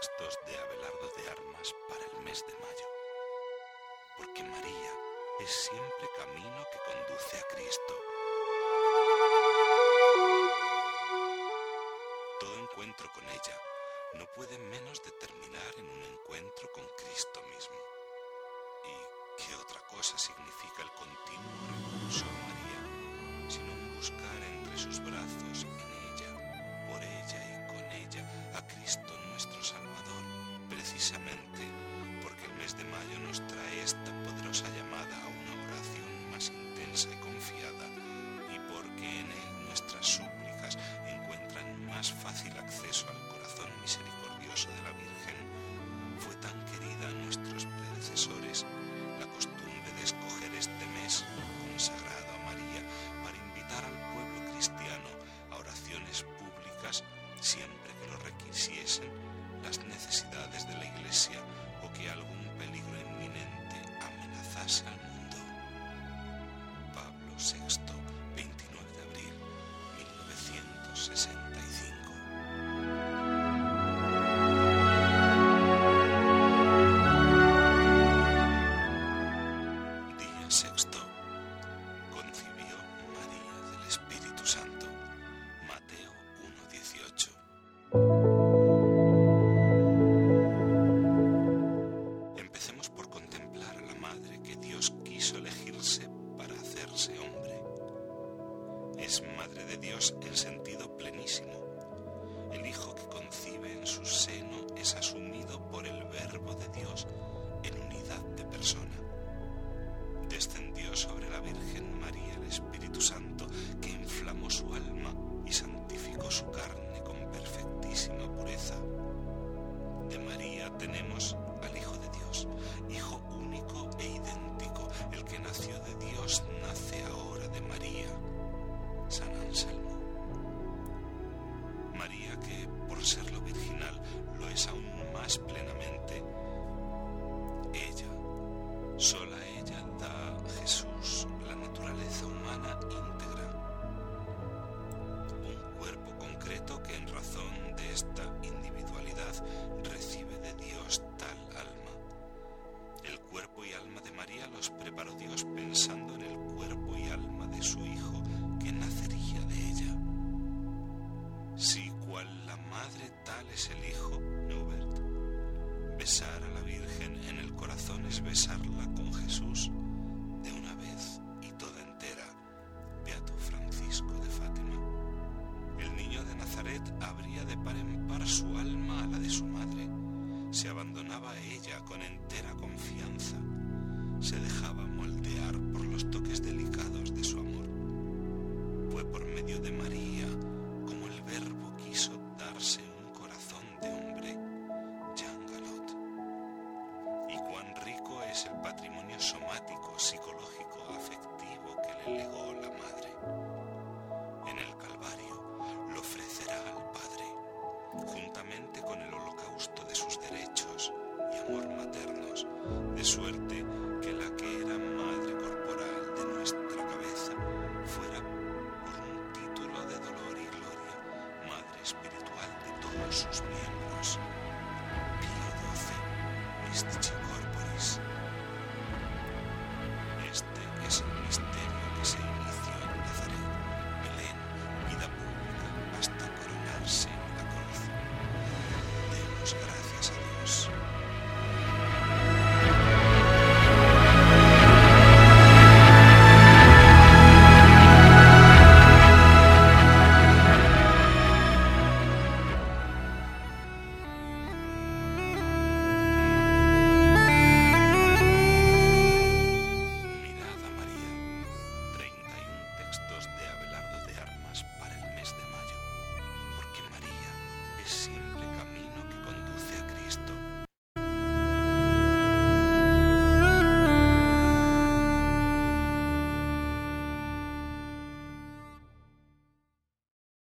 textos de Abelardo de Armas para el mes de mayo. Porque María es siempre camino que conduce a Cristo. Todo encuentro con ella no puede menos de terminar en un encuentro con Cristo mismo. ¿Y qué otra cosa significa el continuo recurso a María, sino buscar entre sus brazos en ella? Es madre de Dios en sentido plenísimo. El Hijo que concibe en su seno es asumido por el Verbo de Dios en unidad de persona descendió sobre la Virgen María el Espíritu Santo, que inflamó su alma y santificó su carne con perfectísima pureza. De María tenemos al Hijo de Dios, Hijo único e idéntico, el que nació de Dios nace ahora de María. San Anselmo. María que, por ser lo virginal, lo es aún más plenamente, ella, sola ella da a Jesús la naturaleza humana íntegra, un cuerpo concreto que en razón de esta individualidad recibe de Dios tal alma. El cuerpo y alma de María los preparó Dios pensando en el cuerpo y alma de su Hijo nacería de ella. Si cual la madre tal es el Hijo, Neubert, besar a la Virgen en el corazón es besarla con Jesús de una vez y toda entera. Beato Francisco de Fátima. El niño de Nazaret abría de par en par su alma a la de su madre. Se abandonaba a ella con entera confianza. Se dejaba moldear por los toques delicados de su amor. De María como el Verbo quiso darse un corazón de hombre, Jean Galot. Y cuán rico es el patrimonio somático, psicológico, afectivo que le legó la madre. En el Calvario lo ofrecerá al Padre, juntamente con el holocausto de sus derechos y amor maternos, de suerte que la que era madre corporal de nuestra por un